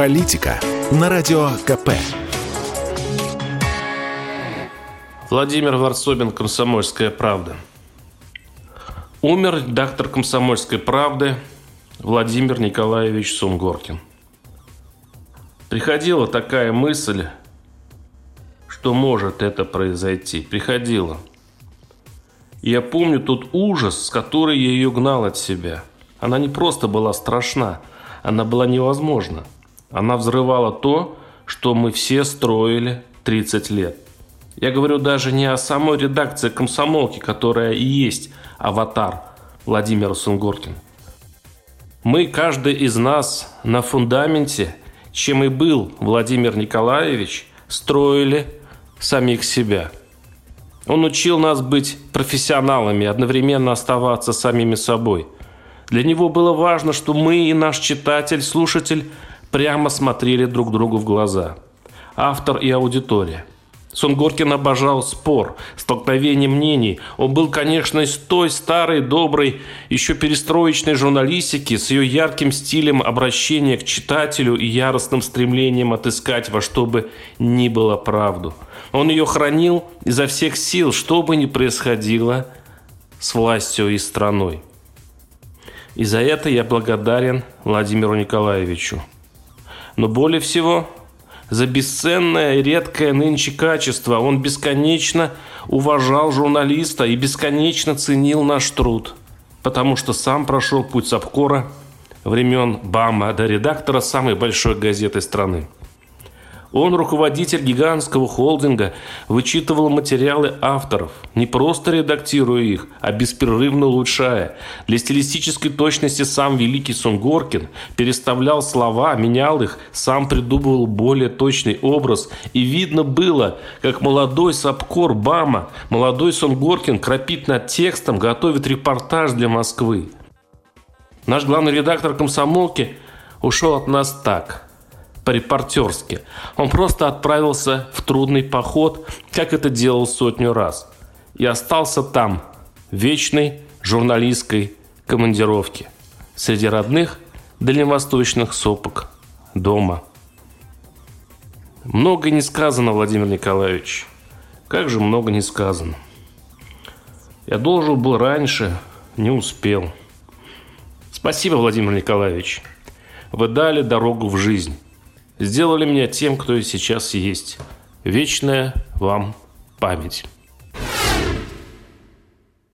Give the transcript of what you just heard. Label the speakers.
Speaker 1: Политика на Радио КП.
Speaker 2: Владимир Варсобин, «Комсомольская правда». Умер редактор «Комсомольской правды» Владимир Николаевич Сунгоркин. Приходила такая мысль, что может это произойти. Приходила. я помню тот ужас, с которой я ее гнал от себя. Она не просто была страшна, она была невозможна – она взрывала то, что мы все строили 30 лет. Я говорю даже не о самой редакции комсомолки, которая и есть аватар Владимира Сунгоркина. Мы, каждый из нас на фундаменте, чем и был Владимир Николаевич, строили самих себя. Он учил нас быть профессионалами, одновременно оставаться самими собой. Для него было важно, что мы и наш читатель, слушатель – прямо смотрели друг другу в глаза. Автор и аудитория. Сунгоркин обожал спор, столкновение мнений. Он был, конечно, из той старой, доброй, еще перестроечной журналистики с ее ярким стилем обращения к читателю и яростным стремлением отыскать во что бы ни было правду. Он ее хранил изо всех сил, что бы ни происходило с властью и страной. И за это я благодарен Владимиру Николаевичу но более всего за бесценное и редкое нынче качество. Он бесконечно уважал журналиста и бесконечно ценил наш труд, потому что сам прошел путь с обкора времен БАМа до редактора самой большой газеты страны – он, руководитель гигантского холдинга, вычитывал материалы авторов, не просто редактируя их, а беспрерывно улучшая. Для стилистической точности сам великий Сунгоркин переставлял слова, менял их, сам придумывал более точный образ. И видно было, как молодой Сапкор Бама, молодой Сунгоркин крапит над текстом, готовит репортаж для Москвы. Наш главный редактор комсомолки ушел от нас так – по-репортерски. Он просто отправился в трудный поход, как это делал сотню раз. И остался там, в вечной журналистской командировке. Среди родных дальневосточных сопок дома. Много не сказано, Владимир Николаевич. Как же много не сказано. Я должен был раньше, не успел. Спасибо, Владимир Николаевич. Вы дали дорогу в жизнь сделали меня тем, кто и сейчас есть. Вечная вам память.